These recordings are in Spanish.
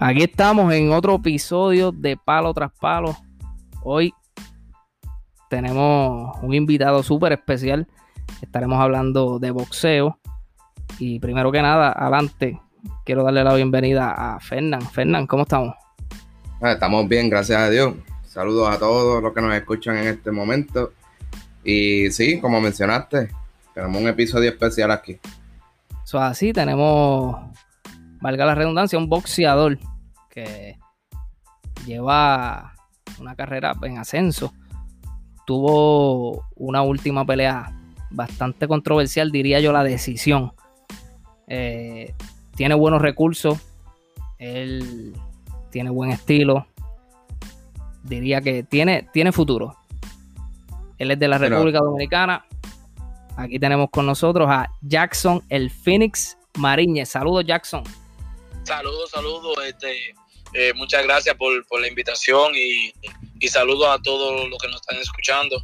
Aquí estamos en otro episodio de Palo tras Palo. Hoy tenemos un invitado súper especial. Estaremos hablando de boxeo. Y primero que nada, adelante, quiero darle la bienvenida a Fernán. Fernán, ¿cómo estamos? Ah, estamos bien, gracias a Dios. Saludos a todos los que nos escuchan en este momento. Y sí, como mencionaste, tenemos un episodio especial aquí. Eso así, tenemos, valga la redundancia, un boxeador que lleva una carrera en ascenso. Tuvo una última pelea bastante controversial, diría yo, la decisión. Eh, tiene buenos recursos, él tiene buen estilo, diría que tiene, tiene futuro. Él es de la República Dominicana. Aquí tenemos con nosotros a Jackson el Phoenix Mariñez. Saludos, Jackson. Saludos, saludos. Este, eh, muchas gracias por, la invitación y, y, saludos a todos los que nos están escuchando.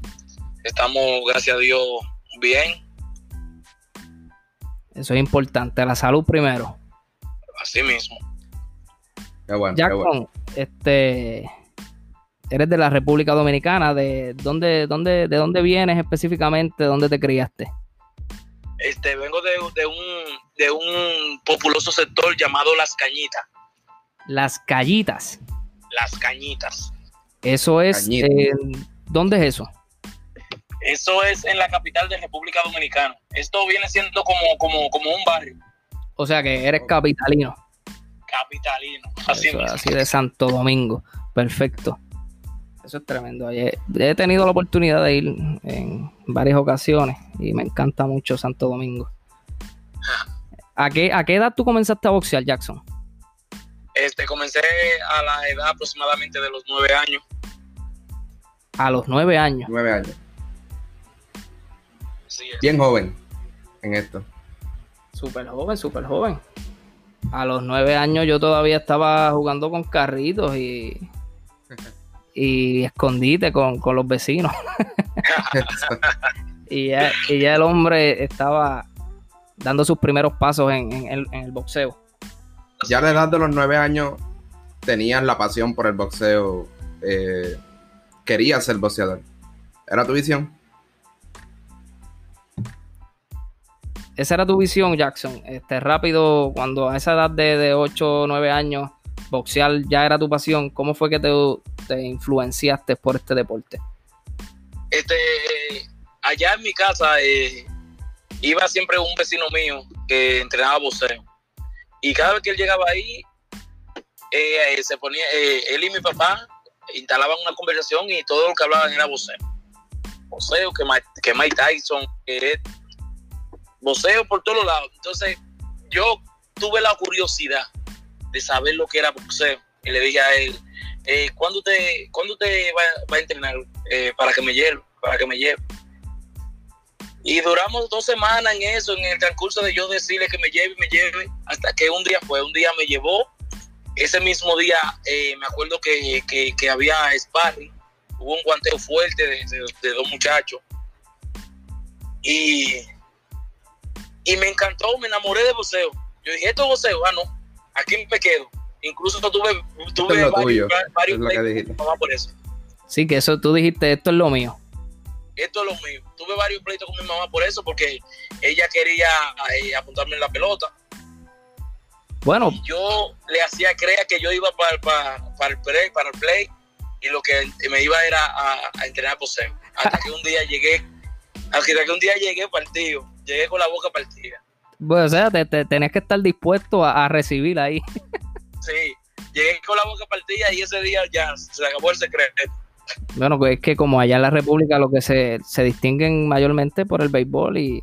Estamos, gracias a Dios, bien. Eso es importante, la salud primero. Así mismo. Qué bueno, Jackson, este, eres de la República Dominicana. ¿De dónde, dónde, de dónde vienes específicamente? ¿Dónde te criaste? Este, vengo de, un, de un populoso sector llamado Las Cañitas. Las Callitas. Las Cañitas. Eso es. Eh, ¿Dónde es eso? Eso es en la capital de República Dominicana. Esto viene siendo como, como, como un barrio. O sea que eres capitalino. Capitalino. Así, así de Santo Domingo. Perfecto. Eso es tremendo. He, tenido la oportunidad de ir en varias ocasiones y me encanta mucho Santo Domingo. ¿A qué, ¿A qué edad tú comenzaste a boxear, Jackson? Este, comencé a la edad aproximadamente de los nueve años. A los nueve años. Nueve años. Bien joven en esto. Súper joven, súper joven. A los nueve años yo todavía estaba jugando con carritos y y escondite con, los vecinos. y, ya, el hombre estaba dando sus primeros pasos en, el, boxeo. Ya a la edad de los nueve años tenías la pasión por el boxeo. Eh, querías ser boxeador. ¿Era tu visión? Esa era tu visión, Jackson. Este, rápido, cuando a esa edad de, de 8 o 9 años boxear ya era tu pasión, ¿cómo fue que te, te influenciaste por este deporte? Este, allá en mi casa eh, iba siempre un vecino mío que entrenaba boxeo. Y cada vez que él llegaba ahí, eh, se ponía, eh, él y mi papá instalaban una conversación y todo lo que hablaban era boxeo. Boxeo, que, que Mike Tyson, boxeo por todos lados. Entonces, yo tuve la curiosidad de saber lo que era boxeo. Y le dije a él, eh, ¿cuándo te, ¿cuándo te va, a entrenar eh, para que me lleve? Para que me lleve. Y duramos dos semanas en eso, en el transcurso de yo decirle que me lleve, me lleve, hasta que un día fue, un día me llevó. Ese mismo día eh, me acuerdo que, que, había sparring, hubo un guanteo fuerte de, dos muchachos. Y, y me encantó, me enamoré de boxeo. Yo dije, esto es boxeo, ah, no, aquí me quedo. Incluso tuve, tuve varios, pleitos con mi mamá por eso. Sí, que eso tú dijiste, esto es lo mío. Esto es lo mío. Tuve varios pleitos con mi mamá por eso, porque ella quería eh, apuntarme en la pelota. Bueno. yo le hacía creer que yo iba para, para, el play, para el play, y lo que me iba era a, entrenar poseo. Hasta que un día llegué, hasta que un día llegué partido, llegué con la boca partida. Bueno, o sea, te, tenías que estar dispuesto a, recibir ahí. sí, llegué con la boca partida y ese día ya se acabó el secreto. Bueno, pues es que como allá en la República lo que se, distinguen mayormente por el béisbol y...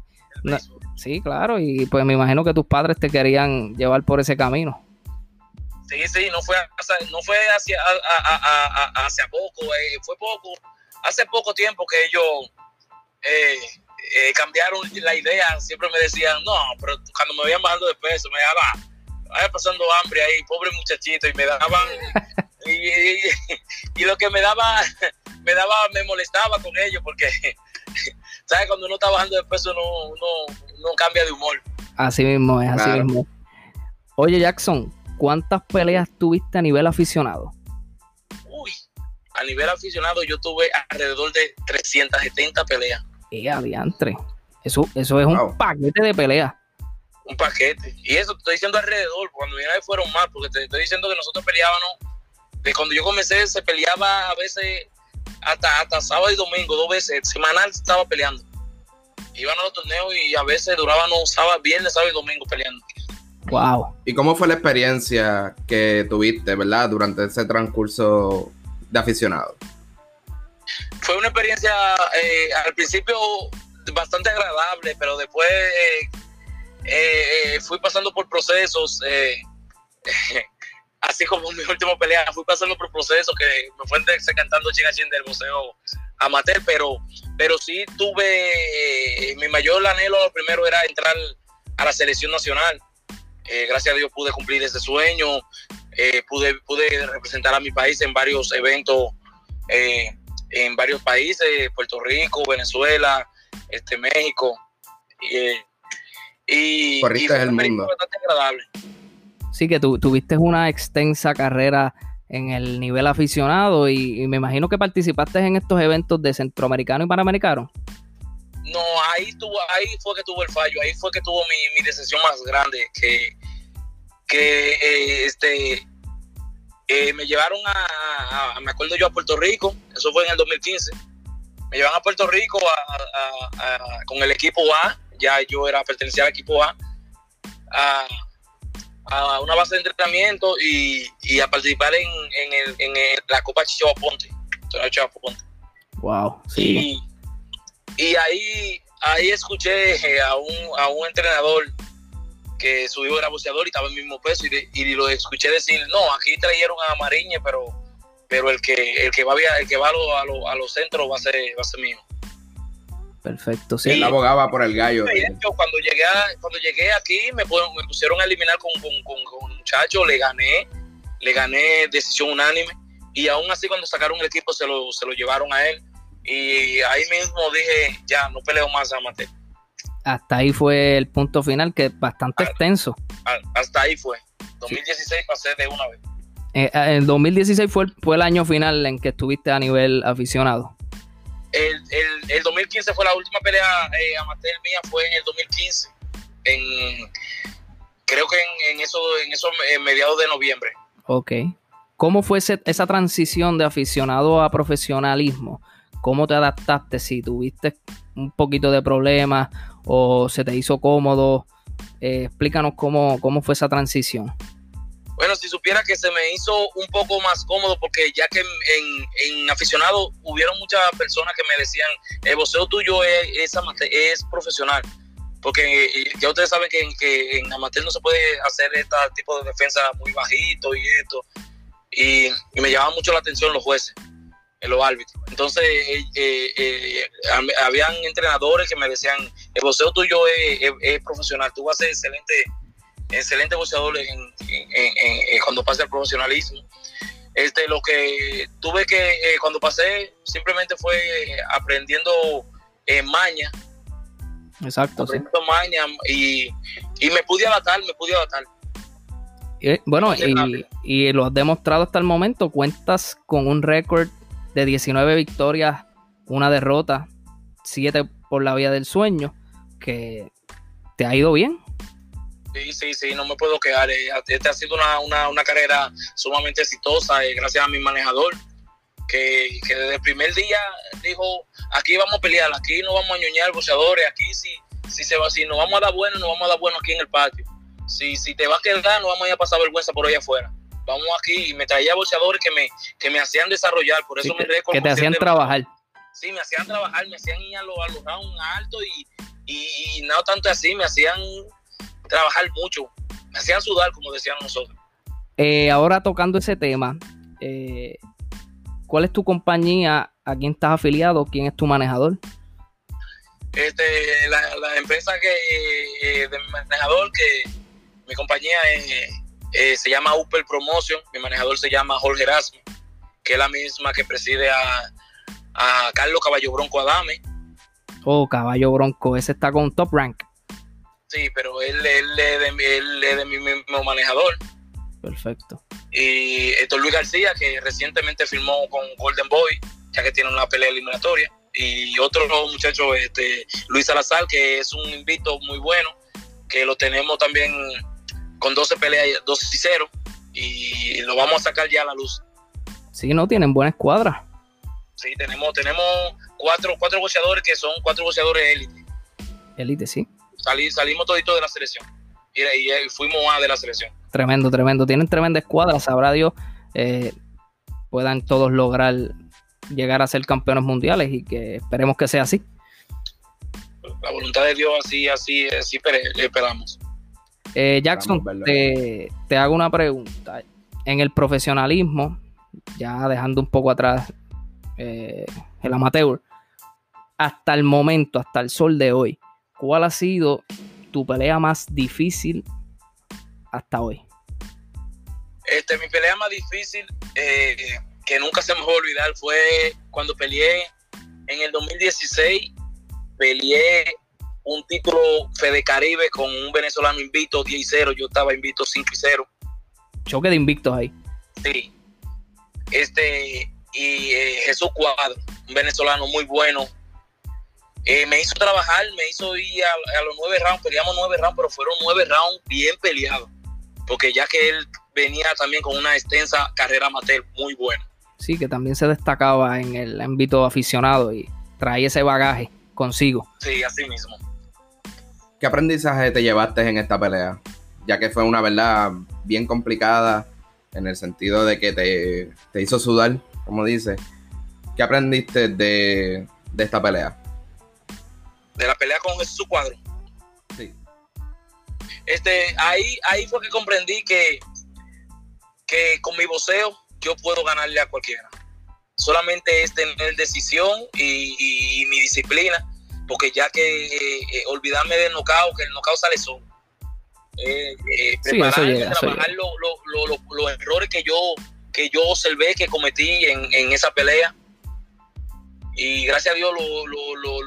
sí, claro, y pues me imagino que tus padres te querían llevar por ese camino. Sí, sí, no fue, no fue hacia, hacia poco, eh, fue poco, hace poco tiempo que ellos eh, eh, cambiaron la idea, siempre me decían, no, pero cuando me veían bajando de peso, me daban, vaya pasando hambre ahí, pobre muchachito, y me daban, y, lo que me daba, me daba, me molestaba con ellos, porque, ¿sabes? Cuando uno está bajando de peso, no, no, no cambia de humor. Así mismo es, así mismo. Oye, Jackson, ¿cuántas peleas tuviste a nivel aficionado? Uy, a nivel aficionado yo tuve alrededor de 370 peleas. ¡Eh, adiantre! Eso, eso es un paquete de peleas. Un paquete. Y eso te estoy diciendo alrededor, cuando viene fueron más, porque te estoy diciendo que nosotros peleábamos, de cuando yo comencé se peleaba a veces hasta, hasta sábado y domingo, dos veces, semanal estaba peleando. Iban a los torneos y a veces duraban sábado, viernes, sábado y domingo peleando. Wow. ¿Y cómo fue la experiencia que tuviste, verdad, durante ese transcurso de aficionado? Fue una experiencia eh, al principio bastante agradable, pero después eh, eh, fui pasando por procesos, así como mi última pelea, fui pasando por procesos que me fue cantando China Chin del museo amateur, pero, pero sí tuve, mi mayor anhelo primero era entrar a la selección nacional. gracias a Dios pude cumplir ese sueño, pude, pude representar a mi país en varios eventos en varios países, Puerto Rico, Venezuela, este, México. Y, y, el mundo. bastante agradable. Sí, que tú tuviste una extensa carrera en el nivel aficionado y, me imagino que participaste en estos eventos de centroamericano y panamericano. No, ahí tuvo, ahí fue que tuvo el fallo, ahí fue que tuvo mi, mi decisión más grande, que, que eh, este eh, me llevaron a, me acuerdo yo, a Puerto Rico, eso fue en el 2015. Me llevan a Puerto Rico con el equipo A, ya yo era pertenecía al equipo A, a, una base de entrenamiento y, a participar en, en, la Copa Chichova Ponte. Wow, sí. Y, y ahí, ahí escuché a un, a un entrenador que su hijo era boxeador y estaba en el mismo peso y, lo escuché decir, no, aquí trajeron a Mariñe, pero pero el que el que va a, el que va a, los centros va a ser va a ser mío. Perfecto, sí. Él abogaba por el gallo. cuando llegué cuando llegué aquí me, me pusieron a eliminar con, con, con, un muchacho, le gané, le gané decisión unánime y aún así cuando sacaron el equipo se lo, se lo llevaron a él y ahí mismo dije, ya, no peleo más a Mateo hasta ahí fue el punto final, que es bastante extenso. Hasta ahí fue. 2016 pasé de una vez. Eh, eh, en 2016 fue el, fue el año final en que estuviste a nivel aficionado. El, el, 2015 fue la última pelea eh, amateur mía, fue en el 2015. En, creo que en, en eso, en eso mediados de noviembre. Ok. ¿Cómo fue esa transición de aficionado a profesionalismo? ¿Cómo te adaptaste? Si tuviste un poquito de problemas o se te hizo cómodo. Eh, explícanos cómo, cómo fue esa transición. Bueno, si supiera que se me hizo un poco más cómodo, porque ya que en, aficionado hubieron muchas personas que me decían, el boxeo tuyo es, es, profesional, porque eh, ya ustedes saben que, que, en amateur no se puede hacer este tipo de defensa muy bajito y esto, y, y me llamaba mucho la atención los jueces en los árbitros. Entonces, eh, eh, eh, habían entrenadores que me decían, el boxeo tuyo es, profesional, tú vas a ser excelente, excelente boxeador cuando pase al profesionalismo. Este, lo que tuve que, cuando pasé, simplemente fue aprendiendo maña. Exacto. Aprendiendo maña y, y, me pude adaptar, me pude adaptar. bueno, y, y lo has demostrado hasta el momento, cuentas con un récord de 19 victorias, una derrota, 7 por la vía del sueño, que te ha ido bien. Sí, sí, sí, no me puedo quedar. Eh, este ha sido una, carrera sumamente exitosa, eh, gracias a mi manejador, que, desde el primer día dijo, aquí vamos a pelear, aquí no vamos a ñoñar boxeadores, aquí si, si, se va, si nos vamos a dar bueno, nos vamos a dar bueno aquí en el patio. Si, si te vas a quedar, no vamos a ir a pasar vergüenza por ahí afuera vamos aquí, y me traía boxeadores que me, que me hacían desarrollar, por eso me récord. Que te hacían trabajar. Sí, me hacían trabajar, me hacían ir a los, a rounds altos y, y, no tanto así, me hacían trabajar mucho, me hacían sudar, como decían nosotros. Eh, ahora tocando ese tema, eh, ¿cuál es tu compañía? ¿A quién estás afiliado? ¿Quién es tu manejador? Este, la, empresa que eh, de mi manejador, que mi compañía es eh, se llama Upper Promotion, mi manejador se llama Jorge Erasmo, que es la misma que preside a, Carlos Caballo Bronco Adame. Oh, Caballo Bronco, ese está con top rank. Sí, pero él, es de mi mismo manejador. Perfecto. Y esto Luis García, que recientemente firmó con Golden Boy, ya que tiene una pelea eliminatoria. Y otro muchacho, este, Luis Salazar, que es un invito muy bueno, que lo tenemos también con 12 peleas, 12 y 0, y lo vamos a sacar ya a la luz. Sí, no, tienen buena escuadra. Sí, tenemos, tenemos cuatro, cuatro boxeadores que son cuatro boxeadores élite. Élite, sí. salimos toditos de la selección. Y, y, fuimos a de la selección. Tremendo, tremendo. Tienen tremenda escuadra, sabrá Dios. Eh, puedan todos lograr llegar a ser campeones mundiales y que esperemos que sea así. La voluntad de Dios así, así, así esperamos. Eh, Jackson, te, te, hago una pregunta. En el profesionalismo, ya dejando un poco atrás eh, el amateur, hasta el momento, hasta el sol de hoy, ¿cuál ha sido tu pelea más difícil hasta hoy? Este, mi pelea más difícil, eh, que nunca se me va a olvidar, fue cuando peleé en el 2016, peleé un título Fede Caribe con un venezolano invicto 10 y 0, yo estaba invicto 5 y 0. Choque de invictos ahí. Sí. Este, y eh, Jesús Cuadro, un venezolano muy bueno. Eh, me hizo trabajar, me hizo ir a, los nueve rounds, peleamos nueve rounds, pero fueron nueve rounds bien peleados, porque ya que él venía también con una extensa carrera amateur muy buena. Sí, que también se destacaba en el ámbito aficionado y traía ese bagaje consigo. Sí, así mismo. ¿Qué aprendizaje te llevaste en esta pelea? Ya que fue una verdad bien complicada en el sentido de que te, te hizo sudar, como dice. ¿Qué aprendiste de, de, esta pelea? De la pelea con Jesús Cuadro. Sí. Este, ahí, ahí fue que comprendí que, que con mi voceo yo puedo ganarle a cualquiera. Solamente es tener decisión y mi disciplina porque ya que eh, olvidarme del knockout, que el knockout sale solo. Eh, eh trabajar los errores que yo, que yo observé que cometí en, en esa pelea. Y gracias a Dios lo, lo,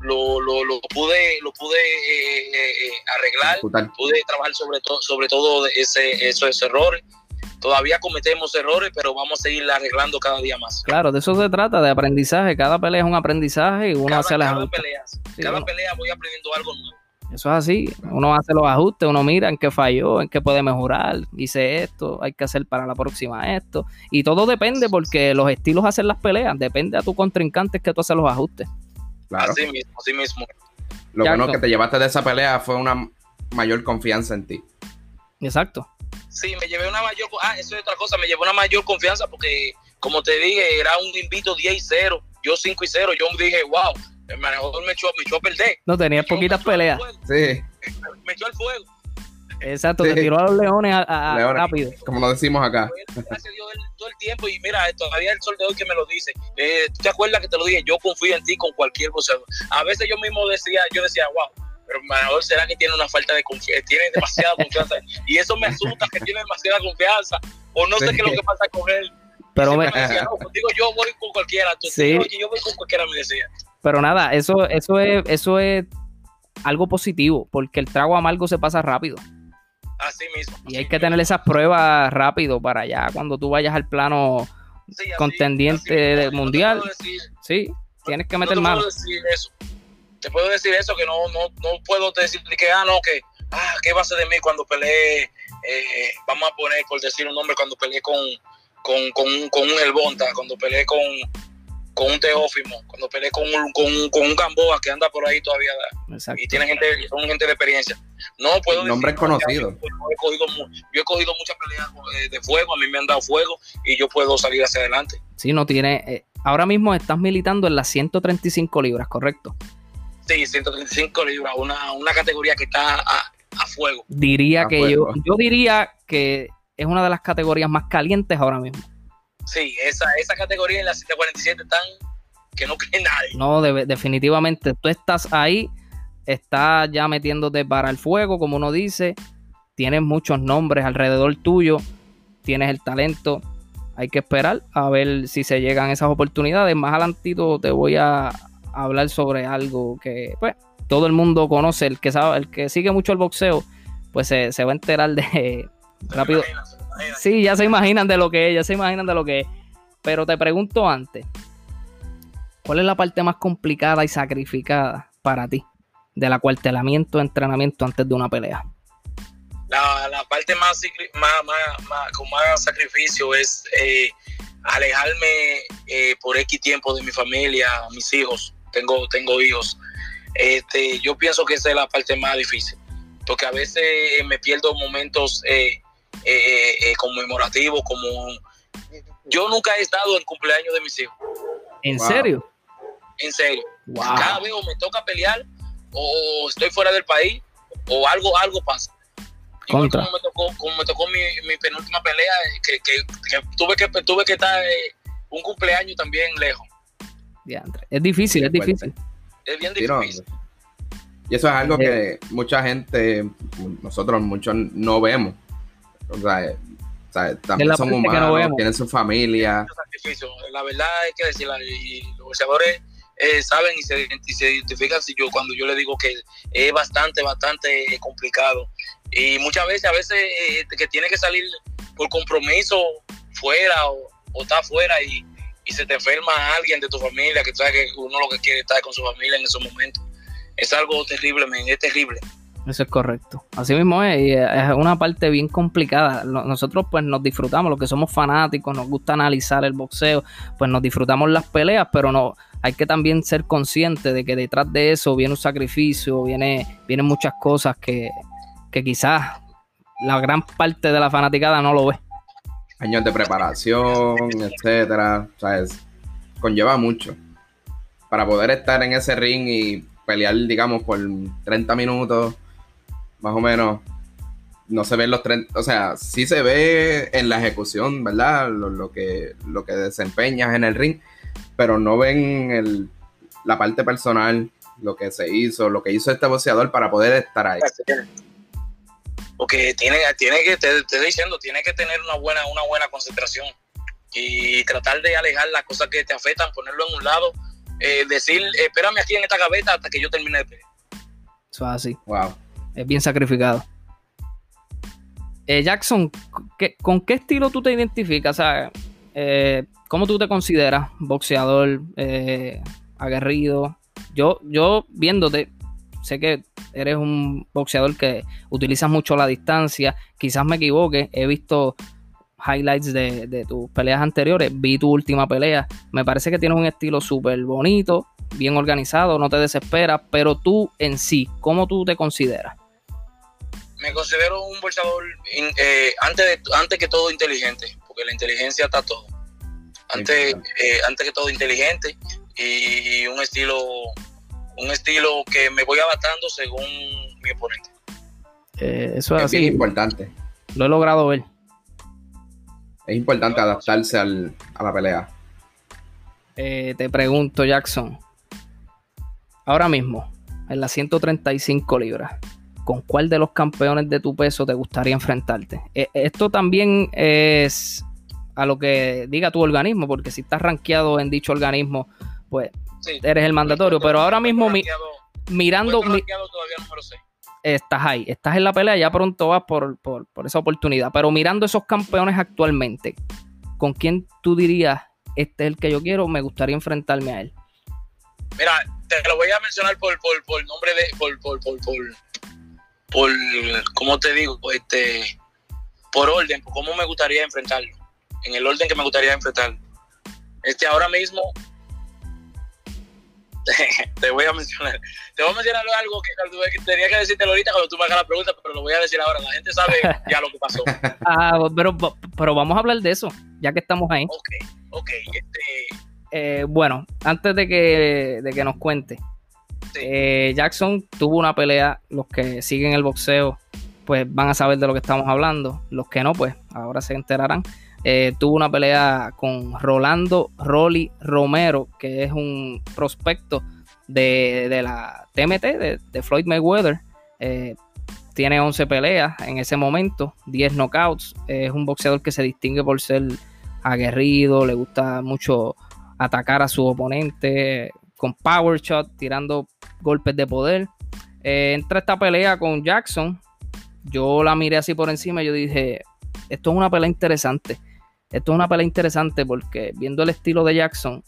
lo, lo pude, lo pude eh, arreglar, pude trabajar sobre, todo sobre todo ese, esos errores todavía cometemos errores, pero vamos a seguir arreglando cada día más. Claro, de eso se trata, de aprendizaje. Cada pelea es un aprendizaje y uno hace las cada pelea, cada pelea voy aprendiendo algo nuevo. Eso es así, uno hace los ajustes, uno mira en qué falló, en qué puede mejorar, hice esto, hay que hacer para la próxima esto. Y todo depende porque los estilos hacen las peleas, depende a tu contrincante que tú haces los ajustes. Claro. Así mismo, así mismo. Lo bueno que te llevaste de esa pelea fue una mayor confianza en ti. Exacto. Sí, me llevé una mayor. Ah, eso es otra cosa. Me llevé una mayor confianza porque, como te dije, era un invito 10 y 0. Yo 5 y 0. Yo dije, wow, el manejador me echó, me echó a perder. No, tenía poquitas peleas. Sí. Me echó al fuego. Exacto, te tiró a los leones, a, rápido. Como lo decimos acá. Gracias a Dios todo el tiempo. Y mira, todavía el sol de hoy que me lo dice. Eh, ¿Tú te acuerdas que te lo dije? Yo confío en ti con cualquier cosa. A veces yo mismo decía, yo decía, wow manejador será que tiene una falta de confianza, tiene demasiada confianza. y eso me asusta que tiene demasiada confianza. O no sé qué es lo que pasa con él. Pero me, decía, no, digo, yo voy con cualquiera. Tú, sí. yo voy con cualquiera, me decía. Pero nada, eso, eso es, eso es algo positivo, porque el trago amargo se pasa rápido. Así mismo. y hay que tener esas pruebas rápido para allá, cuando tú vayas al plano contendiente mundial. sí, tienes que meter mano. Decir eso te puedo decir eso, que no, no, no puedo decir que, ah, no, que, ah, ¿qué va a ser de mí cuando peleé? Eh, vamos a poner, por decir un nombre, cuando peleé con, con, con, con un Elbonta, cuando peleé con, con un Teófimo, cuando peleé con un, con, con un Gamboa que anda por ahí todavía y tiene gente, son gente de experiencia. No puedo Nombre conocido. Yo, he cogido, yo he cogido muchas peleas eh, de fuego, a mí me han dado fuego y yo puedo salir hacia adelante. Sí, no tiene. Eh, ahora mismo estás militando en las 135 libras, ¿correcto? Sí, 135 libras, una, una categoría que está a, fuego. Diría que yo, yo diría que es una de las categorías más calientes ahora mismo. Sí, esa, esa categoría en la 147 están que no cree nadie. No, definitivamente, tú estás ahí, estás ya metiéndote para el fuego, como uno dice, tienes muchos nombres alrededor tuyo, tienes el talento, hay que esperar a ver si se llegan esas oportunidades. Más adelantito te voy a, hablar sobre algo que pues todo el mundo conoce, el que sabe, el que sigue mucho el boxeo, pues se, va a enterar de, rápido. Sí, ya se imaginan de lo que es, ya se imaginan de lo que es. Pero te pregunto antes, ¿cuál es la parte más complicada y sacrificada para ti del acuartelamiento, entrenamiento antes de una pelea? La, parte más, con más sacrificio es eh, alejarme eh, por X tiempo de mi familia, mis hijos. Tengo, tengo hijos. Este, yo pienso que esa es la parte más difícil, porque a veces me pierdo momentos eh, conmemorativos, como yo nunca he estado en cumpleaños de mis hijos. ¿En serio? En serio. Cada vez o me toca pelear o estoy fuera del país o algo, algo pasa. Como me tocó, como me tocó mi, penúltima pelea, que, tuve que tuve que estar eh, un cumpleaños también lejos. Es difícil, es difícil. Es bien difícil. Y eso es algo que mucha gente, nosotros muchos no vemos. O sea, también son humanos, tienen su familia. La verdad es que decir, los boxeadores eh, saben y se, identifican si yo cuando yo le digo que es bastante, bastante complicado. Y muchas veces, a veces eh, que tiene que salir por compromiso fuera o, o está fuera y, se te enferma alguien de tu familia, que sabe que uno lo que quiere es estar con su familia en esos momentos. Es algo terrible, es terrible. Eso es correcto. Así mismo es, y es una parte bien complicada. Nosotros pues nos disfrutamos, los que somos fanáticos, nos gusta analizar el boxeo, pues nos disfrutamos las peleas, pero no hay que también ser consciente de que detrás de eso viene un sacrificio, viene, vienen muchas cosas que, que quizás la gran parte de la fanaticada no lo ve. Años de preparación, etcétera, ¿sabes? Conlleva mucho. Para poder estar en ese ring y pelear, digamos, por 30 minutos, más o menos, no se ven los 30, o sea, sí se ve en la ejecución, ¿verdad? Lo, que, lo que desempeñas en el ring, pero no ven el, la parte personal, lo que se hizo, lo que hizo este boxeador para poder estar ahí porque tiene, tiene que, te, estoy diciendo, tiene que tener una buena, una buena concentración y tratar de alejar las cosas que te afectan, ponerlo en un lado, eh, decir, espérame aquí en esta gaveta hasta que yo termine de pelear. Eso es así. Wow. Es bien sacrificado. Eh, Jackson, ¿con qué estilo tú te identificas? Eh, ¿Cómo tú te consideras? ¿Boxeador? ¿Aguerrido? Yo, yo viéndote, sé que eres un boxeador que utilizas mucho la distancia. Quizás me equivoque, he visto highlights de, tus peleas anteriores, vi tu última pelea. Me parece que tienes un estilo súper bonito, bien organizado, no te desesperas, pero tú en sí, ¿cómo tú te consideras? Me considero un boxeador eh, antes, antes que todo inteligente, porque la inteligencia está todo. Antes, eh, antes que todo inteligente y un estilo un estilo que me voy adaptando según mi oponente. Eh, eso es, así. importante. Lo he logrado ver. Es importante adaptarse a la pelea. Eh, te pregunto, Jackson. Ahora mismo, en las 135 libras, ¿con cuál de los campeones de tu peso te gustaría enfrentarte? Eh, esto también es a lo que diga tu organismo, porque si estás rankeado en dicho organismo, pues eres el mandatorio. Pero ahora mismo mirando... Estás ahí, estás en la pelea, ya pronto vas por, esa oportunidad. Pero mirando esos campeones actualmente, ¿con quién tú dirías, este es el que yo quiero, me gustaría enfrentarme a él? Mira, te lo voy a mencionar por, por, nombre de, por, por, por, por, ¿cómo te digo? Este, por orden, por cómo me gustaría enfrentarlo, en el orden que me gustaría enfrentarlo. Este, ahora mismo, te voy a mencionar. Te voy a mencionar algo que, tenía que decirte ahorita cuando tú me hagas la pregunta, pero lo voy a decir ahora. La gente sabe ya lo que pasó. Ah, pero, pero vamos a hablar de eso, ya que estamos ahí. Ok, ok. Este... Eh, bueno, antes de que, de que nos cuente, eh, Jackson tuvo una pelea. Los que siguen el boxeo, pues van a saber de lo que estamos hablando. Los que no, pues ahora se enterarán. Eh, tuvo una pelea con Rolando Rolly Romero, que es un prospecto de, la TMT, de, Floyd Mayweather. Eh, tiene 11 peleas en ese momento, 10 knockouts. es un boxeador que se distingue por ser aguerrido, le gusta mucho atacar a su oponente con power shot, tirando golpes de poder. Eh, entra esta pelea con Jackson. Yo la miré así por encima y yo dije, esto es una pelea interesante. Esto es una pelea interesante porque viendo el estilo de Jackson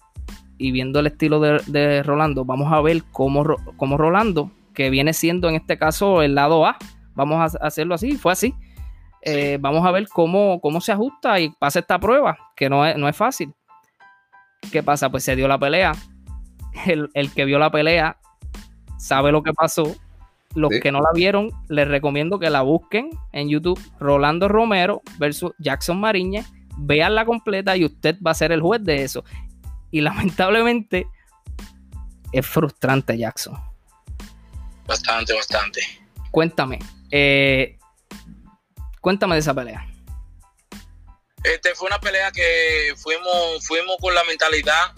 y viendo el estilo de, Rolando, vamos a ver cómo, cómo, Rolando, que viene siendo en este caso el lado A, vamos a hacerlo así, fue así. Eh, vamos a ver cómo, cómo se ajusta y pasa esta prueba, que no es, no es fácil. ¿Qué pasa? Pues se dio la pelea. El, que vio la pelea sabe lo que pasó. Los que no la vieron, les recomiendo que la busquen en YouTube. Rolando Romero versus Jackson Mariñez. Veanla completa y usted va a ser el juez de eso. Y lamentablemente es frustrante, Jackson. Bastante, bastante. Cuéntame. Eh, cuéntame de esa pelea. Este fue una pelea que fuimos, fuimos con la mentalidad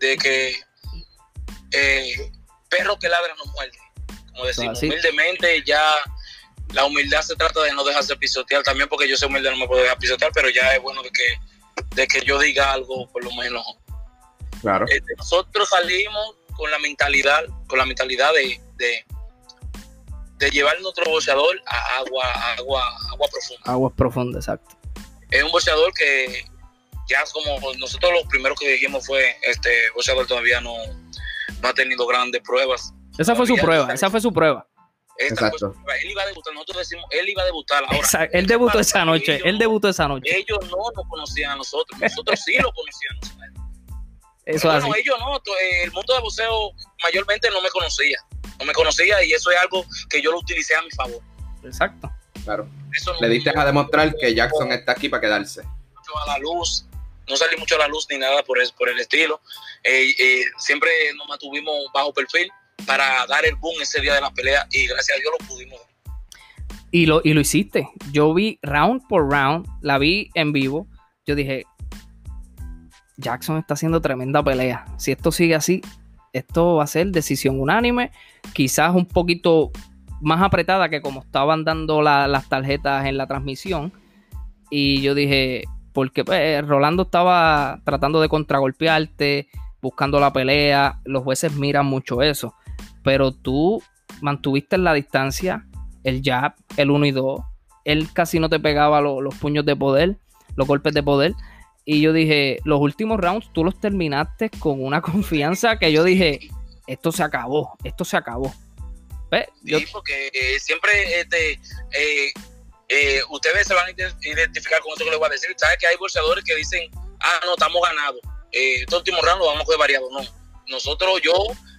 de que eh, perro que ladra no muerde. Como decimos, humildemente ya la humildad se trata de no dejarse pisotear también porque yo soy humilde no me puedo dejar pisotear, pero ya es bueno de que, de que yo diga algo por lo menos Claro. Este, nosotros salimos con la mentalidad, con la mentalidad de, de, llevar nuestro boxeador a agua, agua, agua profunda. Agua profunda, exacto. Es un boxeador que ya como nosotros los primeros que dijimos fue este boxeador todavía no, no ha tenido grandes pruebas. Esa fue su prueba, esa fue su prueba. Exacto. Él iba a debutar, nosotros decimos, él iba a debutar ahora. Él debutó esa noche, él debutó esa noche. Ellos no nos conocían a nosotros, nosotros sí lo conocíamos eso bueno, ellos no, eh, el mundo de boxeo mayormente no me conocía. No me conocía y eso es algo que yo lo utilicé a mi favor. Exacto. Claro. Le diste a demostrar que Jackson está aquí para quedarse. A la luz, no salí mucho a la luz ni nada por, el, por el estilo. Eh, eh, siempre nos mantuvimos bajo perfil para dar el boom ese día de la pelea y gracias a Dios lo pudimos Y lo, y lo hiciste. Yo vi round por round, la vi en vivo. Yo dije, Jackson está haciendo tremenda pelea. Si esto sigue así, esto va a ser decisión unánime, quizás un poquito más apretada que como estaban dando las tarjetas en la transmisión. Y yo dije, porque pues, Rolando estaba tratando de contragolpearte, buscando la pelea, los jueces miran mucho eso, pero tú mantuviste en la distancia el jab, el 1 y 2, él casi no te pegaba los puños de poder, los golpes de poder, y yo dije, los últimos rounds tú los terminaste con una confianza que yo dije, esto se acabó, esto se acabó. Sí, porque eh, siempre este, eh, eh, ustedes se van a identificar con esto que les voy a decir. Sabes que hay bolsadores que dicen, ah, no, estamos ganados. este último round lo vamos a jugar variado. No, nosotros, yo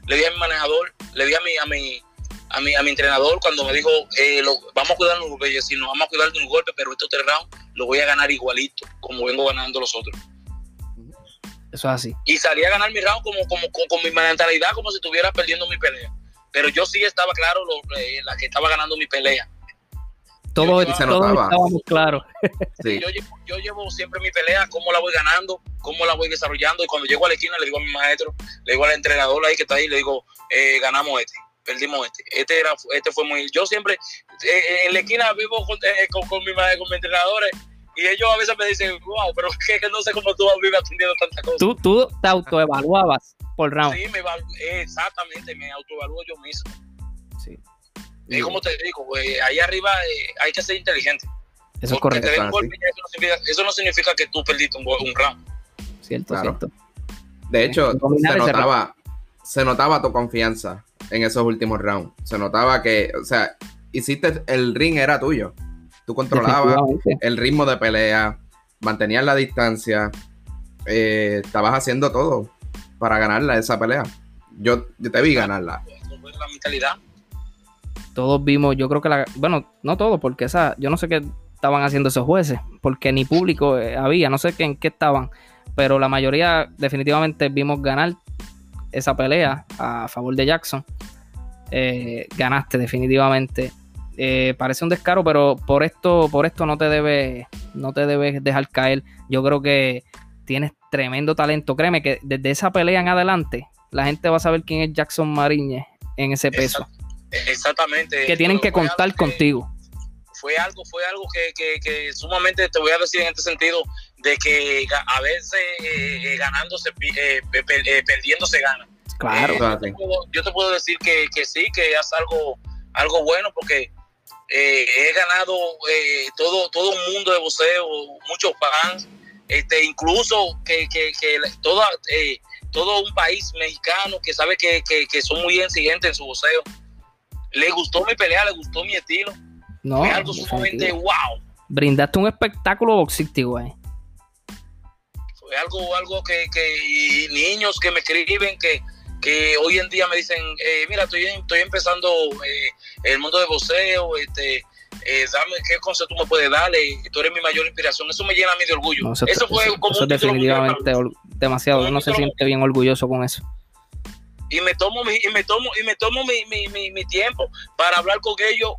le dije a mi manejador, le dije a mi, a mi, a mi, a mi entrenador cuando me dijo, eh, lo, vamos a cuidar los golpes, y nos vamos a cuidar de un golpe, pero estos tres rounds lo voy a ganar igualito, como vengo ganando los otros. Eso es así. Y salí a ganar mi round como, como, con, mi mentalidad como si estuviera perdiendo mi pelea. Pero yo sí estaba claro lo, eh, la que estaba ganando mi pelea. Todo, se estábamos claros. Sí. Yo, yo, llevo siempre mi pelea, cómo la voy ganando, cómo la voy desarrollando. Y cuando llego a la esquina, le digo a mi maestro, le digo al entrenador ahí que está ahí, le digo, eh, ganamos este perdimos este. Este, era, este fue muy. Yo siempre eh, en la esquina vivo con, eh, con, con, mi, con mis entrenadores y ellos a veces me dicen, wow, pero que, que no sé cómo tú vives aprendiendo tantas cosas. Tú, tú te autoevaluabas por round. Sí, me exactamente, me autoevalúo yo mismo. Sí. Es como te digo, ahí arriba eh, hay que ser inteligente. Eso es correcto. eso, no significa, eso, no significa, que tú perdiste un, un round. Cierto, cierto. De hecho, se notaba, se notaba tu confianza en esos últimos rounds. Se notaba que, o sea, hiciste, el ring era tuyo. Tú controlabas el ritmo de pelea, mantenías la distancia, eh, estabas haciendo todo para ganarla esa pelea. Yo, te vi ganarla. La mentalidad. Todos vimos, yo creo que la, bueno, no todos, porque esa, yo no sé qué estaban haciendo esos jueces, porque ni público eh, había, no sé qué, en qué estaban, pero la mayoría definitivamente vimos ganar esa pelea a favor de Jackson. Eh, ganaste definitivamente. Eh, parece un descaro, pero por esto, por esto no te debes, no te debes dejar caer. Yo creo que tienes tremendo talento. Créeme que desde esa pelea en adelante, la gente va a saber quién es Jackson Mariñez en ese peso. Exactamente. Que tienen que contar contigo. Fue algo, fue algo que, sumamente te voy a decir en este sentido, de que a veces eh, ganando perdiendo se gana. Claro. yo, te puedo, decir que, sí, que es algo, algo bueno porque eh, he ganado eh, todo, todo un mundo de boxeo, muchos fans, este, incluso que, que, que toda, eh, todo un país mexicano que sabe que, que, son muy exigentes en su boxeo. Le gustó mi pelea, le gustó mi estilo. No, Fue algo sumamente wow. Brindaste un espectáculo boxístico, eh. Fue algo, algo que, que niños que me escriben que, que hoy en día me dicen, eh, mira, estoy, estoy empezando eh, el mundo de boxeo, este, eh, dame qué consejo tú me puedes darle, tú eres mi mayor inspiración, eso me llena a mí de orgullo. eso, fue como definitivamente demasiado, uno se siente bien orgulloso con eso. Y me tomo mi, y me tomo, y me tomo mi, mi, mi, tiempo para hablar con ellos,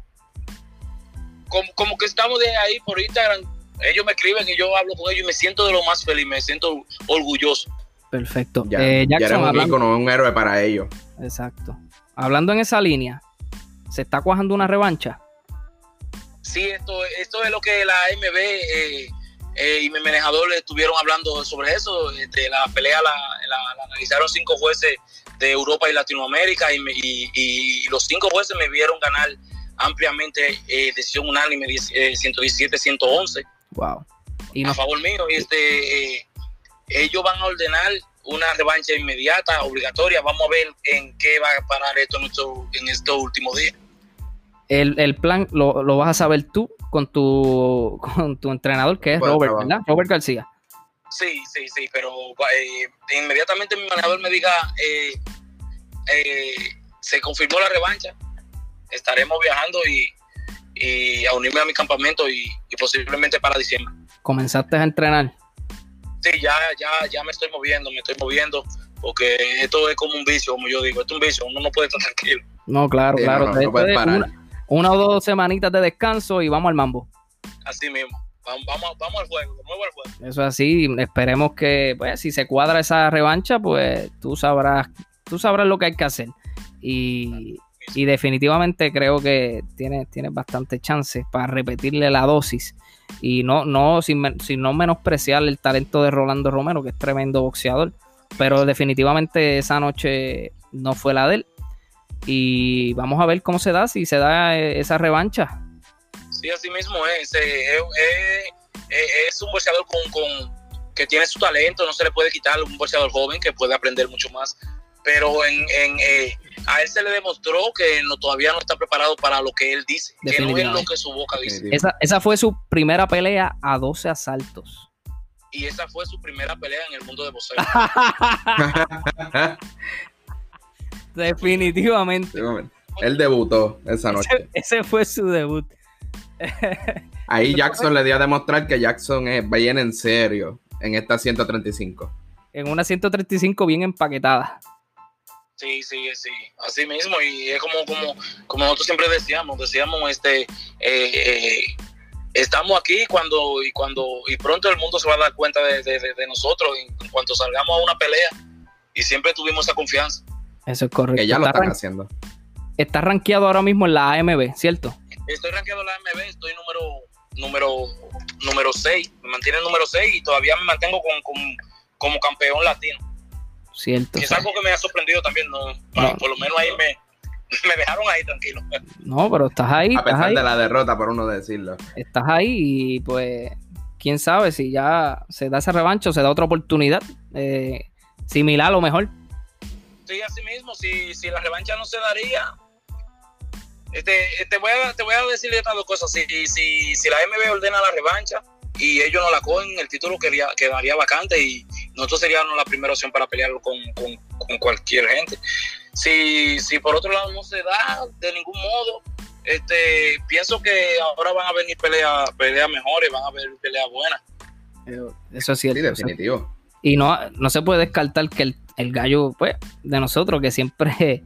como, como que estamos de ahí por Instagram, ellos me escriben y yo hablo con ellos y me siento de lo más feliz, me siento orgulloso. Perfecto. Ya, eh, Jackson, un ícono, un héroe para ellos. Exacto. Hablando en esa línea, ¿se está cuajando una revancha? Sí, esto, esto es lo que la AMB eh, eh, y mi manejador estuvieron hablando sobre eso. De la pelea la, analizaron cinco jueces de Europa y Latinoamérica y, los cinco jueces me vieron ganar ampliamente decisión unánime 117-111. Wow. ¿Y a favor mío. Y este ellos van a ordenar una revancha inmediata, obligatoria. Vamos a ver en qué va a parar esto en, estos últimos días. El, plan lo, vas a saber tú con tu, con tu entrenador, que es Robert, ¿verdad? Robert García. Sí, sí, sí, pero eh, inmediatamente mi manejador me diga, eh, eh, se confirmó la revancha, estaremos viajando y, a unirme a mi campamento y posiblemente para diciembre. ¿Comenzaste a entrenar? sí, ya, ya, ya me estoy moviendo, me estoy moviendo, porque esto es como un vicio, como yo digo, esto es un vicio, uno no puede estar tranquilo. No, claro, claro. una, o dos semanitas de descanso y vamos al mambo. Así mismo. Vamos, al juego, nuevo al juego. Eso así, esperemos que, pues, si se cuadra esa revancha, pues tú sabrás, tú sabrás lo que hay que hacer. Y, y definitivamente creo que tiene, tiene bastante chance para repetirle la dosis y no, no sin, no menospreciar el talento de Rolando Romero, que es tremendo boxeador, pero definitivamente esa noche no fue la de él. Y vamos a ver cómo se da, si se da eh, esa revancha. Sí, así mismo es. Es, un boxeador con, que tiene su talento, no se le puede quitar un boxeador joven que puede aprender mucho más. Pero en, en eh, a él se le demostró que no, todavía no está preparado para lo que él dice, que no es lo que su boca dice. Esa, fue su primera pelea a 12 asaltos. Y esa fue su primera pelea en el mundo de boxeo. Definitivamente. Él debutó esa noche. Ese, fue su debut. Ahí Jackson le dio a demostrar que Jackson es bien en serio en esta 135. En una 135 bien empaquetada. Sí, sí, sí, así mismo, y es como, como, como nosotros siempre decíamos, decíamos, este, eh, eh, estamos aquí cuando, y cuando, y pronto el mundo se va a dar cuenta de, nosotros en, cuanto salgamos a una pelea, y siempre tuvimos esa confianza. Eso es correcto. Que ya lo están haciendo. Está rankeado ahora mismo en la AMB, ¿cierto? Estoy rankeado en la AMB, estoy número, número, número 6, me mantiene el número 6 y todavía me mantengo con, como campeón latino. Cierto. es algo que me ha sorprendido también, ¿no? por lo menos ahí me, me dejaron ahí tranquilo. No, pero estás ahí. A pesar de la derrota, por uno decirlo. Estás ahí y pues, quién sabe si ya se da ese revancho, se da otra oportunidad eh, similar a lo mejor. Sí, así mismo, si, si la revancha no se daría, este, te, voy a, te voy a decir estas dos cosas. Si, si, si la MB ordena la revancha, y ellos no la cogen, el título quedaría, quedaría vacante y nosotros seríamos la primera opción para pelearlo con, cualquier gente. Si, si por otro lado no se da de ningún modo, este, pienso que ahora van a venir peleas pelea mejores, van a haber peleas buenas. Eso es cierto. definitivo. Y no, no se puede descartar que el, gallo, pues, de nosotros, que siempre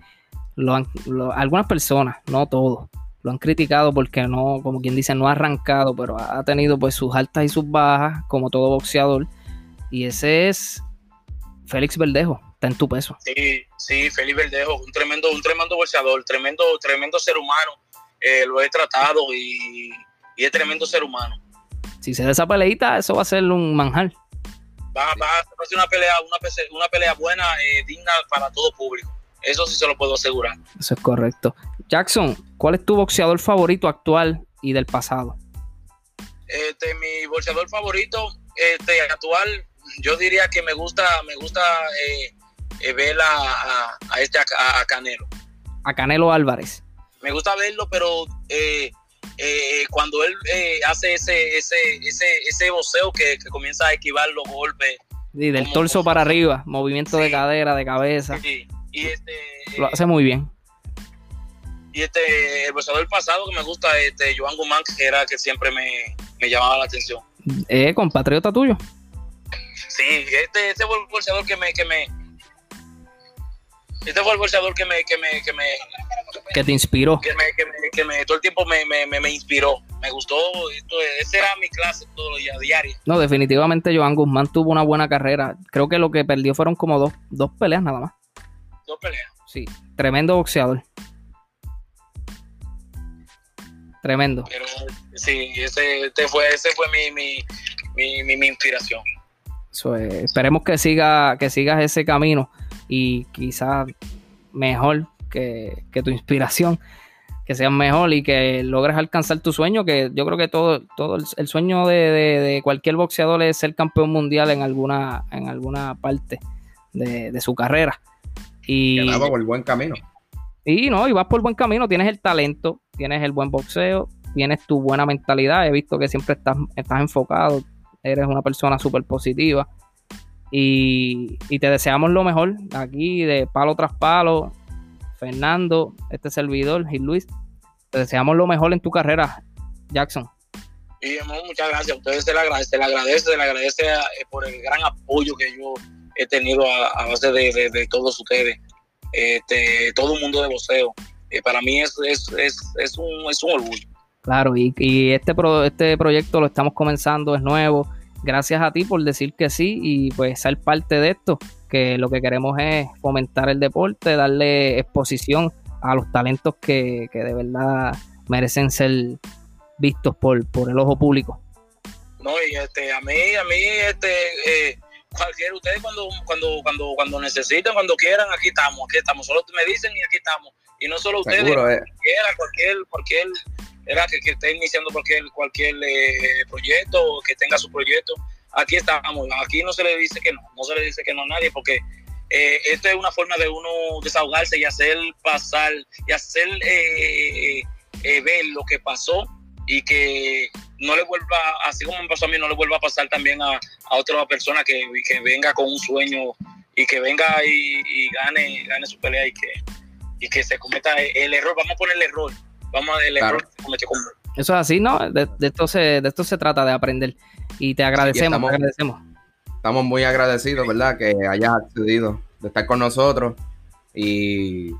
lo han, algunas personas, no todos, lo han criticado porque no, como quien dice, no ha arrancado, pero ha tenido pues sus altas y sus bajas, como todo boxeador. Y ese es Félix Verdejo, está en tu peso. Sí, sí, Félix Verdejo, un tremendo, un tremendo boxeador, tremendo, tremendo ser humano. Eh, lo he tratado y, es tremendo ser humano. Si se da esa peleita, eso va a ser un manjar. Va, a ser una pelea, una, pelea buena, eh, digna para todo público. Eso sí se lo puedo asegurar. Eso es correcto. Jackson, ¿cuál es tu boxeador favorito actual y del pasado? Este, mi boxeador favorito, este, actual, yo diría que me gusta, me gusta eh, eh, ver a, a, este a, Canelo. A Canelo Álvarez. Me gusta verlo, pero eh, cuando él hace ese, ese, ese, ese voceo que, comienza a esquivar los golpes. Sí, del torso para arriba, movimiento de cadera, de cabeza. Sí. Y este, Lo hace muy bien. Y este, el boxeador pasado que me gusta, este, Joan Guzmán, que era que siempre me, me llamaba la atención. Eh, compatriota tuyo. Sí, este, este fue el boxeador que me, que me, este fue el boxeador que me, que me, que me, que te inspiró. Que me, que me, que me todo el tiempo me, me, me, inspiró. Me gustó. Esto, esa era mi clase todos los días, diario. No, definitivamente Joan Guzmán tuvo una buena carrera. Creo que lo que perdió fueron como dos, dos peleas nada más. Dos peleas. Sí, tremendo boxeador. Tremendo. Pero sí, ese, este fue, ese fue mi, mi, mi, inspiración. esperemos que siga, que sigas ese camino y quizás mejor que, tu inspiración, que seas mejor y que logres alcanzar tu sueño, que yo creo que todo, todo el, sueño de, cualquier boxeador es ser campeón mundial en alguna, en alguna parte de, su carrera. Y, por el buen camino. Y no, y vas por buen camino, tienes el talento, tienes el buen boxeo, tienes tu buena mentalidad, he visto que siempre estás, estás enfocado, eres una persona súper positiva. Y, te deseamos lo mejor aquí de palo tras palo. Fernando, este servidor, y Luis, te deseamos lo mejor en tu carrera, Jackson. Y muchas gracias. A ustedes se le agradece, se le agradece, se le agradece eh, por el gran apoyo que yo he tenido a, base de, todos ustedes, este, todo el mundo de voceo. Eh, para mí es, es, es, un, es un orgullo. Claro, y, y este, este proyecto lo estamos comenzando, es nuevo gracias a ti por decir que sí y pues ser parte de esto, que lo que queremos es fomentar el deporte, darle exposición a los talentos que, de verdad merecen ser vistos por, por el ojo público. No, y este, a mí, a mí, este, eh, cualquier, ustedes cuando, cuando, cuando, cuando necesiten, cuando quieran, aquí estamos, aquí estamos, solo me dicen y aquí estamos. Y no solo ustedes, eh. cualquiera, cualquier, cualquier era que, que esté iniciando cualquier, cualquier eh, proyecto, que tenga su proyecto, aquí estamos. Aquí no se le dice que no, no se le dice que no a nadie, porque eh, esto es una forma de uno desahogarse y hacer pasar y hacer eh, ver lo que pasó y que no le vuelva, así como me pasó a mí, no le vuelva a pasar también a, a otra persona que, que venga con un sueño y que venga y, gane, gane su pelea y que, y que se cometa el error, vamos a poner el error, vamos a el error Eso es así, ¿no? De, esto se, de esto se trata, de aprender. Y te agradecemos, estamos, agradecemos. Estamos muy agradecidos, ¿verdad? Que hayas accedido de estar con nosotros y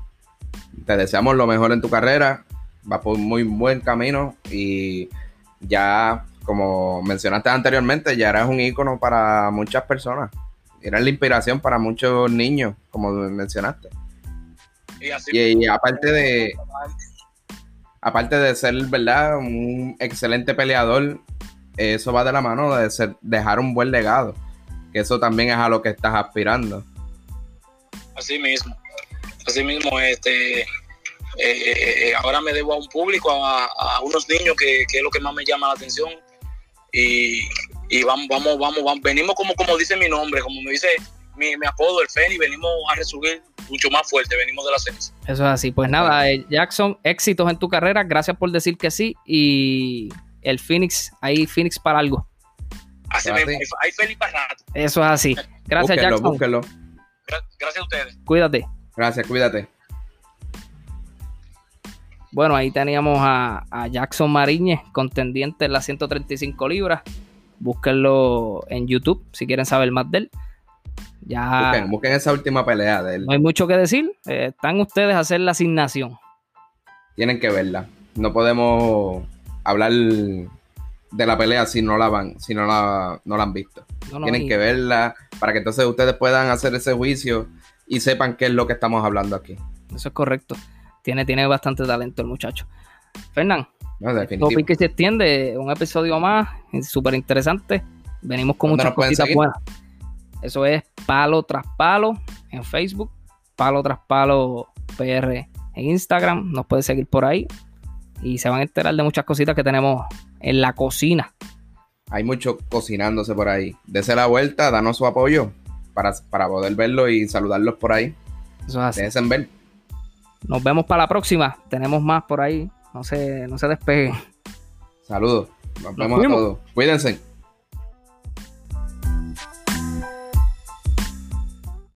te deseamos lo mejor en tu carrera. Va por muy buen camino y ya, como mencionaste anteriormente, ya eres un ícono para muchas personas. Eres la inspiración para muchos niños, como mencionaste. y aparte de, aparte de ser, ¿verdad? Un excelente peleador, eso va de la mano de ser, dejar un buen legado. Que eso también es a lo que estás aspirando. Así mismo. Así mismo, este. Eh, eh, ahora me debo a un público, a, unos niños que, es lo que más me llama la atención. Y, vamos, vamos, vamos, vamos, venimos como, como dice mi nombre, como me dice mi, apodo, el Feni, venimos a resurgir mucho más fuerte, venimos de la ceniza. Eso es así. Pues nada, eh, Jackson, éxitos en tu carrera, gracias por decir que sí. Y el Phoenix, hay Phoenix para algo. Así mismo, hay Phoenix para rato. Eso es así. Gracias, Jackson. Búsquenlo. Gracias a ustedes. Cuídate. Gracias, cuídate. Bueno, ahí teníamos a, a Jackson Mariñez, contendiente en las 135 libras. Búsquenlo en YouTube si quieren saber más de él. Ya. Busquen, esa última pelea de él. No hay mucho que decir. Eh, están ustedes a hacer la asignación. Tienen que verla. No podemos hablar de la pelea si no la van, si no la, no la han visto. Tienen que verla para que entonces ustedes puedan hacer ese juicio y sepan qué es lo que estamos hablando aquí. Eso es correcto. Tiene, tiene bastante talento el muchacho. Fernán, no, que se extiende, un episodio más, súper interesante. Venimos con muchas cositas buenas. Eso es palo tras palo en Facebook, palo tras palo PR en Instagram. Nos puede seguir por ahí. Y se van a enterar de muchas cositas que tenemos en la cocina. Hay mucho cocinándose por ahí. Dese la vuelta, danos su apoyo para, para poder verlo y saludarlos por ahí. Eso es así. Déjense ver. Nos vemos para la próxima. Tenemos más por ahí. No se, no se despeguen. Saludos. Nos, Nos vemos a todos. Cuídense.